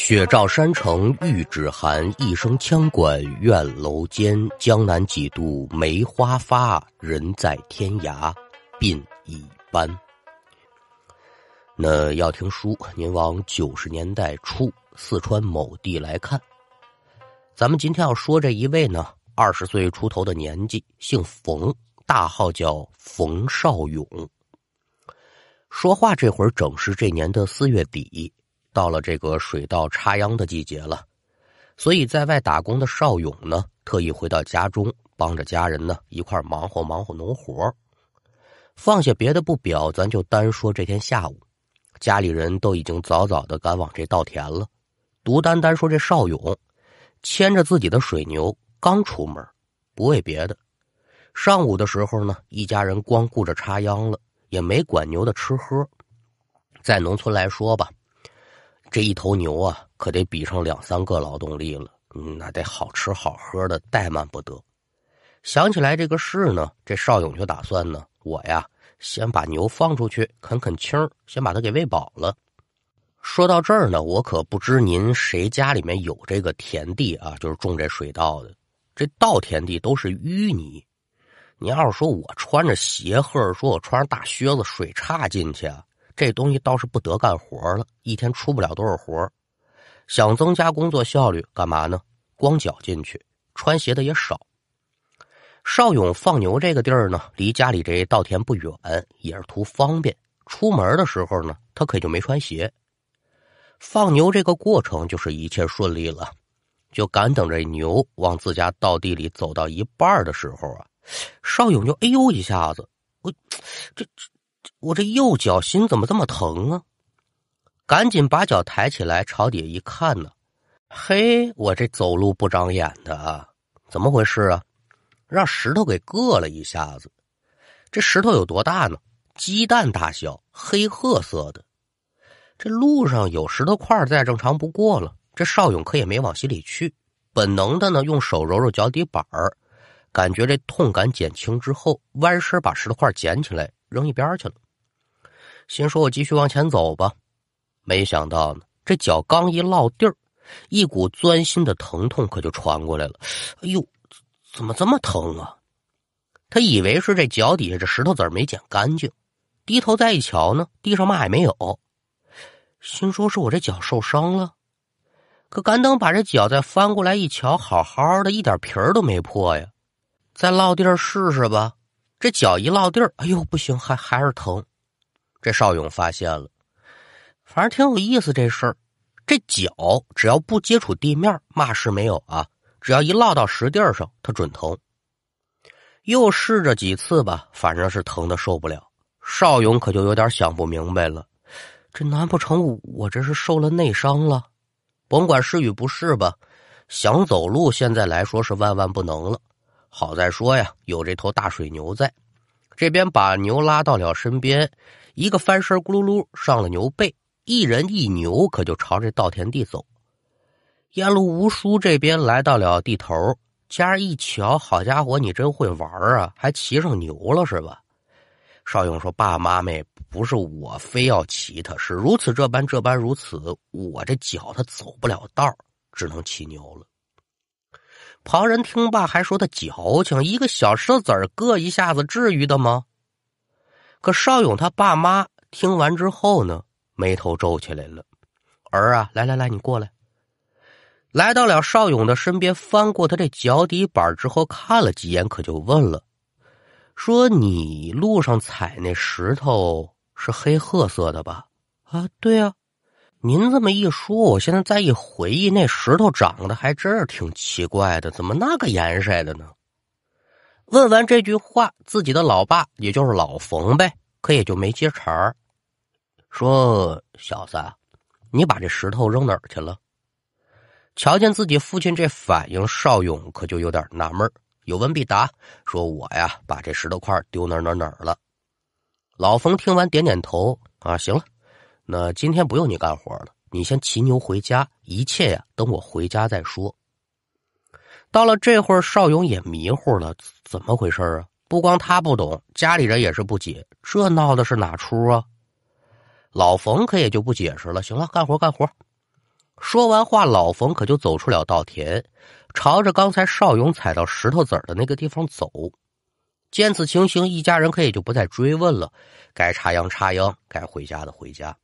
雪照山城玉指寒，一声羌管院楼间。江南几度梅花发，人在天涯鬓已斑。那要听书，您往九十年代初四川某地来看。咱们今天要说这一位呢，二十岁出头的年纪，姓冯，大号叫冯绍勇。说话这会儿正是这年的四月底。到了这个水稻插秧的季节了，所以在外打工的邵勇呢，特意回到家中，帮着家人呢一块忙活忙活农活。放下别的不表，咱就单说这天下午，家里人都已经早早的赶往这稻田了，独单单说这邵勇牵着自己的水牛刚出门，不为别的，上午的时候呢，一家人光顾着插秧了，也没管牛的吃喝。在农村来说吧。这一头牛啊，可得比上两三个劳动力了，那得好吃好喝的，怠慢不得。想起来这个事呢，这邵勇就打算呢，我呀先把牛放出去啃啃青先把它给喂饱了。说到这儿呢，我可不知您谁家里面有这个田地啊，就是种这水稻的。这稻田地都是淤泥，你要是说我穿着鞋，或者说我穿着大靴子，水叉进去啊。这东西倒是不得干活了，一天出不了多少活想增加工作效率，干嘛呢？光脚进去，穿鞋的也少。邵勇放牛这个地儿呢，离家里这稻田不远，也是图方便。出门的时候呢，他可就没穿鞋。放牛这个过程就是一切顺利了，就赶等着牛往自家稻地里走到一半的时候啊，邵勇就哎呦一下子，我这这。我这右脚心怎么这么疼啊？赶紧把脚抬起来，朝底下一看呢，嘿，我这走路不长眼的啊，怎么回事啊？让石头给硌了一下子。这石头有多大呢？鸡蛋大小，黑褐色的。这路上有石头块再正常不过了。这邵勇可也没往心里去，本能的呢，用手揉揉脚底板，感觉这痛感减轻之后，弯身把石头块捡起来扔一边去了。心说：“我继续往前走吧。”没想到呢，这脚刚一落地儿，一股钻心的疼痛可就传过来了。哎呦，怎么这么疼啊？他以为是这脚底下这石头子没捡干净，低头再一瞧呢，地上嘛也没有。心说：“是我这脚受伤了。”可赶等把这脚再翻过来一瞧，好好的，一点皮儿都没破呀。再落地儿试试吧。这脚一落地儿，哎呦，不行，还还是疼。这邵勇发现了，反正挺有意思这事儿。这脚只要不接触地面，嘛事没有啊。只要一落到实地上，它准疼。又试着几次吧，反正是疼的受不了。邵勇可就有点想不明白了，这难不成我这是受了内伤了？甭管是与不是吧，想走路现在来说是万万不能了。好在说呀，有这头大水牛在，这边把牛拉到了身边。一个翻身，咕噜噜上了牛背，一人一牛可就朝这稻田地走。沿路吴叔这边来到了地头，家一瞧，好家伙，你真会玩啊，还骑上牛了是吧？邵勇说：“爸妈们，不是我非要骑它，是如此这般这般如此，我这脚它走不了道，只能骑牛了。”旁人听罢还说他矫情，一个小石子儿硌一下子，至于的吗？可邵勇他爸妈听完之后呢，眉头皱起来了。儿啊，来来来，你过来。来到了邵勇的身边，翻过他这脚底板之后，看了几眼，可就问了：“说你路上踩那石头是黑褐色的吧？”啊，对啊。您这么一说，我现在再一回忆，那石头长得还真是挺奇怪的，怎么那个颜色的呢？问完这句话，自己的老爸也就是老冯呗，可也就没接茬儿，说：“小子，你把这石头扔哪儿去了？”瞧见自己父亲这反应，邵勇可就有点纳闷有问必答，说：“我呀，把这石头块丢哪哪哪儿了。”老冯听完点点头，啊，行了，那今天不用你干活了，你先骑牛回家，一切呀，等我回家再说。到了这会儿，邵勇也迷糊了，怎么回事啊？不光他不懂，家里人也是不解，这闹的是哪出啊？老冯可也就不解释了。行了，干活干活。说完话，老冯可就走出了稻田，朝着刚才邵勇踩到石头子儿的那个地方走。见此情形，一家人可也就不再追问了，该插秧插秧，该回家的回家。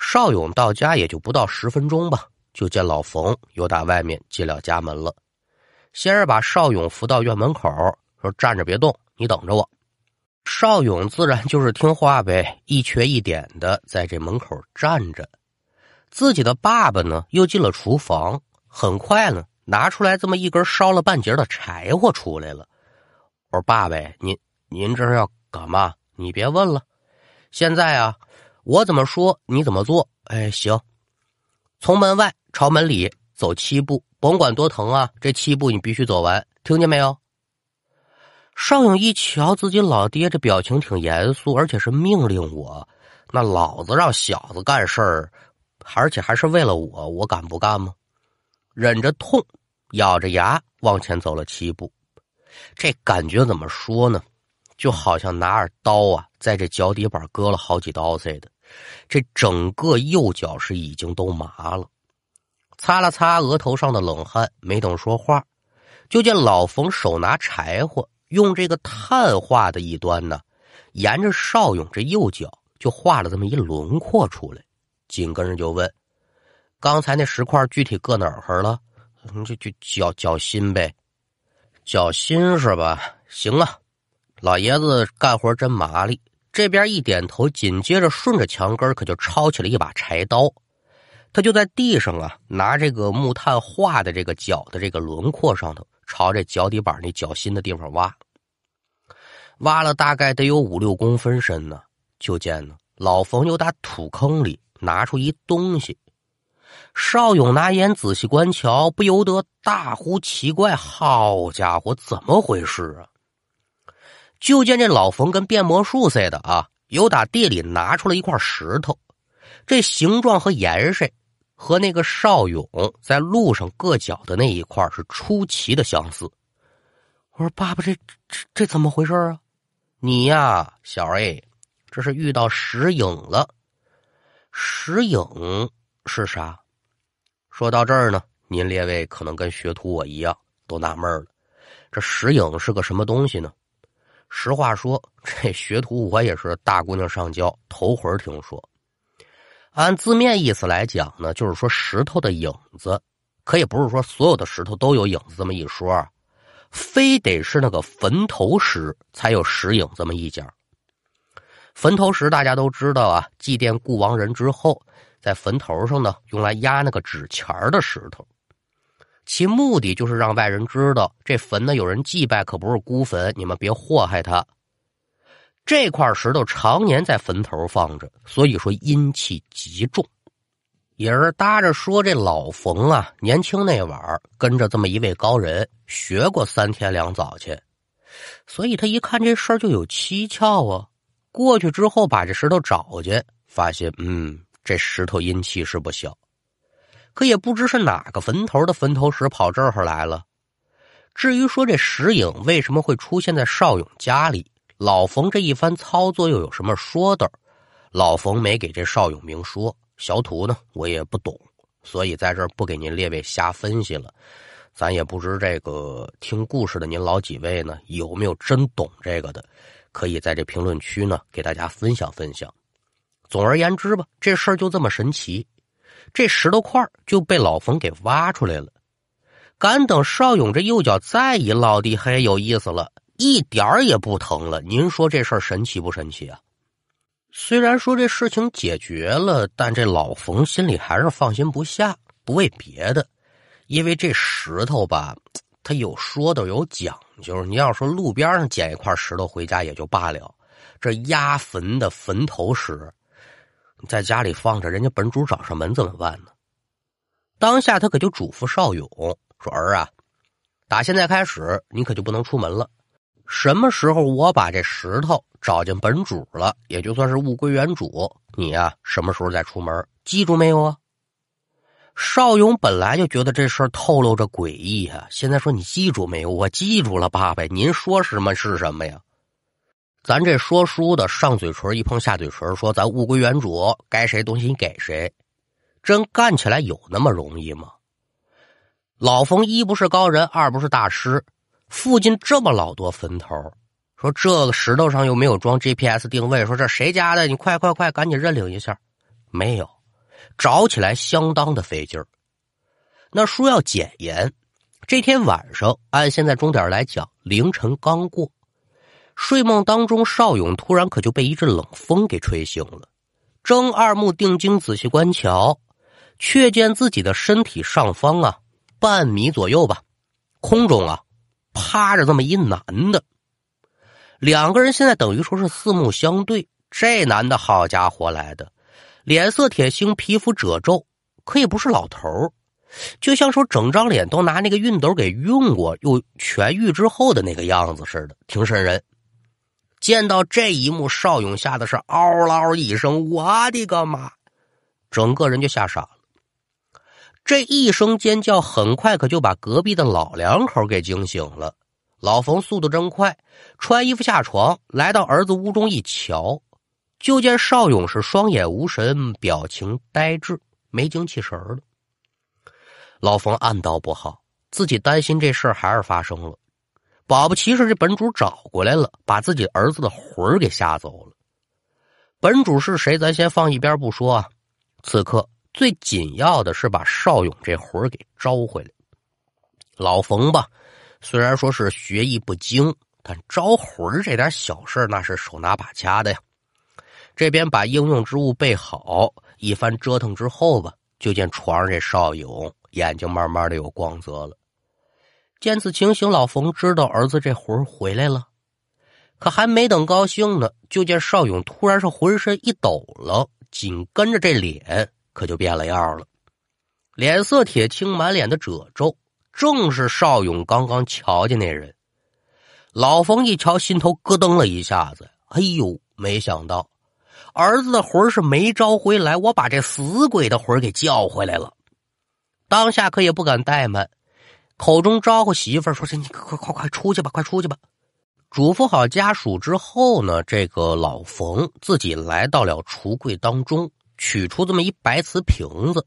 邵勇到家也就不到十分钟吧，就见老冯又打外面进了家门了。先是把邵勇扶到院门口，说：“站着别动，你等着我。”邵勇自然就是听话呗，一瘸一点的在这门口站着。自己的爸爸呢，又进了厨房，很快呢，拿出来这么一根烧了半截的柴火出来了。我说：“爸爸，您您这是要干嘛？你别问了。现在啊，我怎么说你怎么做。哎，行，从门外朝门里走七步，甭管多疼啊，这七步你必须走完，听见没有？”邵勇一瞧自己老爹这表情挺严肃，而且是命令我，那老子让小子干事儿，而且还是为了我，我敢不干吗？忍着痛，咬着牙往前走了七步。这感觉怎么说呢？就好像拿着刀啊，在这脚底板割了好几刀似的。这整个右脚是已经都麻了。擦了擦额头上的冷汗，没等说话，就见老冯手拿柴火，用这个碳画的一端呢，沿着邵勇这右脚就画了这么一轮廓出来。紧跟着就问：“刚才那石块具体搁哪儿了？”“就就脚脚心呗。”脚心是吧？行啊，老爷子干活真麻利。这边一点头，紧接着顺着墙根可就抄起了一把柴刀。他就在地上啊，拿这个木炭画的这个脚的这个轮廓上头，朝这脚底板那脚心的地方挖。挖了大概得有五六公分深呢。就见呢，老冯又打土坑里拿出一东西。邵勇拿眼仔细观瞧，不由得大呼奇怪：“好家伙，怎么回事啊？”就见这老冯跟变魔术似的啊，又打地里拿出了一块石头，这形状和颜色和那个邵勇在路上硌脚的那一块是出奇的相似。我说：“爸爸，这这这怎么回事啊？”你呀，小 A，这是遇到石影了。石影是啥？说到这儿呢，您列位可能跟学徒我一样都纳闷了，这石影是个什么东西呢？实话说，这学徒我也是大姑娘上交头回听说。按字面意思来讲呢，就是说石头的影子，可也不是说所有的石头都有影子这么一说，非得是那个坟头石才有石影这么一讲。坟头石大家都知道啊，祭奠故亡人之后。在坟头上呢，用来压那个纸钱的石头，其目的就是让外人知道这坟呢有人祭拜，可不是孤坟，你们别祸害他。这块石头常年在坟头放着，所以说阴气极重。也是搭着说，这老冯啊，年轻那晚跟着这么一位高人学过三天两早去，所以他一看这事儿就有蹊跷啊。过去之后把这石头找去，发现嗯。这石头阴气是不小，可也不知是哪个坟头的坟头石跑这儿来了。至于说这石影为什么会出现在邵勇家里，老冯这一番操作又有什么说的？老冯没给这邵勇明说。小土呢，我也不懂，所以在这儿不给您列位瞎分析了。咱也不知这个听故事的您老几位呢，有没有真懂这个的？可以在这评论区呢给大家分享分享。总而言之吧，这事儿就这么神奇，这石头块就被老冯给挖出来了。敢等邵勇这右脚再一落地，嘿，有意思了，一点儿也不疼了。您说这事儿神奇不神奇啊？虽然说这事情解决了，但这老冯心里还是放心不下。不为别的，因为这石头吧，它有说的有讲究。你要说路边上捡一块石头回家也就罢了，这压坟的坟头石。在家里放着，人家本主找上门怎么办呢？当下他可就嘱咐邵勇说：“儿啊，打现在开始，你可就不能出门了。什么时候我把这石头找见本主了，也就算是物归原主，你呀，什么时候再出门？记住没有啊？”邵勇本来就觉得这事儿透露着诡异啊，现在说你记住没有？我记住了，爸爸，您说什么是什么呀？咱这说书的上嘴唇一碰下嘴唇，说咱物归原主，该谁东西你给谁。真干起来有那么容易吗？老冯一不是高人，二不是大师，附近这么老多坟头，说这个石头上又没有装 GPS 定位，说这谁家的？你快快快，赶紧认领一下。没有，找起来相当的费劲儿。那书要简言，这天晚上按现在钟点来讲，凌晨刚过，睡梦当中，邵勇突然可就被一阵冷风给吹醒了。睁二目定睛仔细观瞧，却见自己的身体上方啊，半米左右吧，空中啊，趴着这么一男的。两个人现在等于说是四目相对。这男的好家伙来的，脸色铁青，皮肤褶皱，可也不是老头就像说整张脸都拿那个熨斗给熨过又痊愈之后的那个样子似的，挺瘆人。见到这一幕，邵勇吓得是嗷嗷一声：“我的个妈！”整个人就吓傻了。这一声尖叫很快可就把隔壁的老两口给惊醒了。老冯速度真快，穿衣服下床，来到儿子屋中一瞧，就见邵勇是双眼无神，表情呆滞，没精气神了。老冯暗道不好，自己担心这事还是发生了。保不齐是这本主找过来了，把自己儿子的魂儿给吓走了。本主是谁？咱先放一边不说啊。此刻最紧要的是把邵勇这魂儿给招回来。老冯吧，虽然说是学艺不精，但招魂这点小事那是手拿把掐的呀。这边把应用之物备好，一番折腾之后吧，就见床上这邵勇眼睛慢慢的有光泽了。见此情形，老冯知道儿子这魂回来了，可还没等高兴呢，就见邵勇突然是浑身一抖了，紧跟着这脸可就变了样了，脸色铁青，满脸的褶皱，正是邵勇刚刚瞧见那人。老冯一瞧，心头咯噔了一下子，哎呦，没想到儿子的魂是没招回来，我把这死鬼的魂给叫回来了。当下可也不敢怠慢。口中招呼媳妇儿说：“是你快快快出去吧，快出去吧！”嘱咐好家属之后呢，这个老冯自己来到了橱柜当中，取出这么一白瓷瓶子。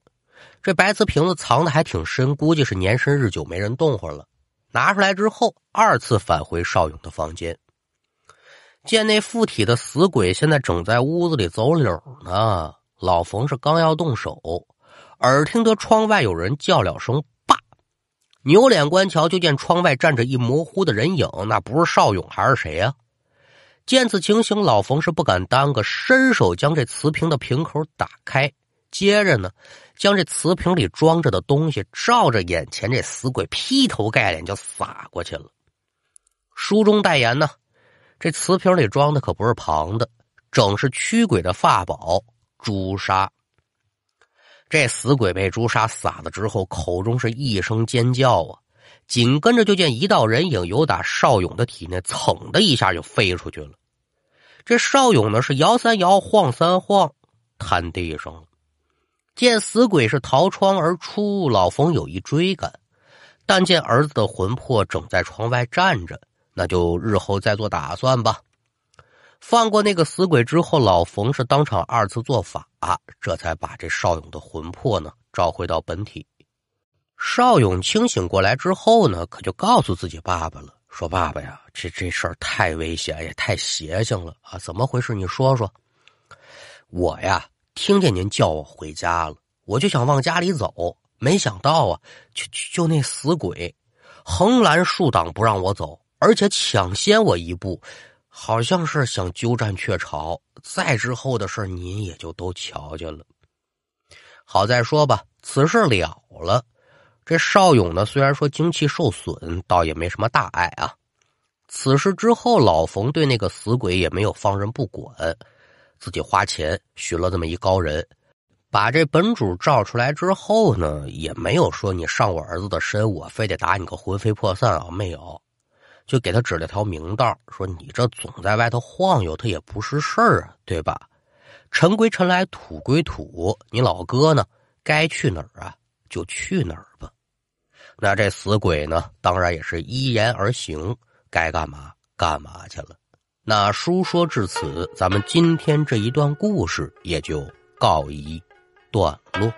这白瓷瓶子藏的还挺深，估计是年深日久没人动活了。拿出来之后，二次返回邵勇的房间，见那附体的死鬼现在正在屋子里走柳呢。老冯是刚要动手，耳听得窗外有人叫了声。扭脸观瞧，就见窗外站着一模糊的人影，那不是邵勇还是谁呀？见此情形，老冯是不敢耽搁，伸手将这瓷瓶的瓶口打开，接着呢，将这瓷瓶里装着的东西照着眼前这死鬼劈头盖脸就撒过去了。书中代言呢，这瓷瓶里装的可不是旁的，正是驱鬼的法宝朱砂。这死鬼被朱砂撒了之后，口中是一声尖叫啊！紧跟着就见一道人影由打邵勇的体内噌的一下就飞出去了。这邵勇呢是摇三摇，晃三晃，瘫地上了。见死鬼是逃窗而出，老冯有意追赶，但见儿子的魂魄正在窗外站着，那就日后再做打算吧。放过那个死鬼之后，老冯是当场二次做法，这才把这邵勇的魂魄呢召回到本体。邵勇清醒过来之后呢，可就告诉自己爸爸了，说：“爸爸呀，这这事儿太危险，也太邪性了啊！怎么回事？你说说。”我呀，听见您叫我回家了，我就想往家里走，没想到啊，就就那死鬼，横拦竖挡不让我走，而且抢先我一步。好像是想鸠占鹊巢，再之后的事您也就都瞧见了。好在说吧，此事了了。这邵勇呢，虽然说精气受损，倒也没什么大碍啊。此事之后，老冯对那个死鬼也没有放任不管，自己花钱寻了这么一高人，把这本主召出来之后呢，也没有说你上我儿子的身，我非得打你个魂飞魄散啊，没有。就给他指了条明道，说：“你这总在外头晃悠，他也不是事儿啊，对吧？尘归尘来，土归土，你老哥呢，该去哪儿啊，就去哪儿吧。那这死鬼呢，当然也是依言而行，该干嘛干嘛去了。那书说至此，咱们今天这一段故事也就告一段落。”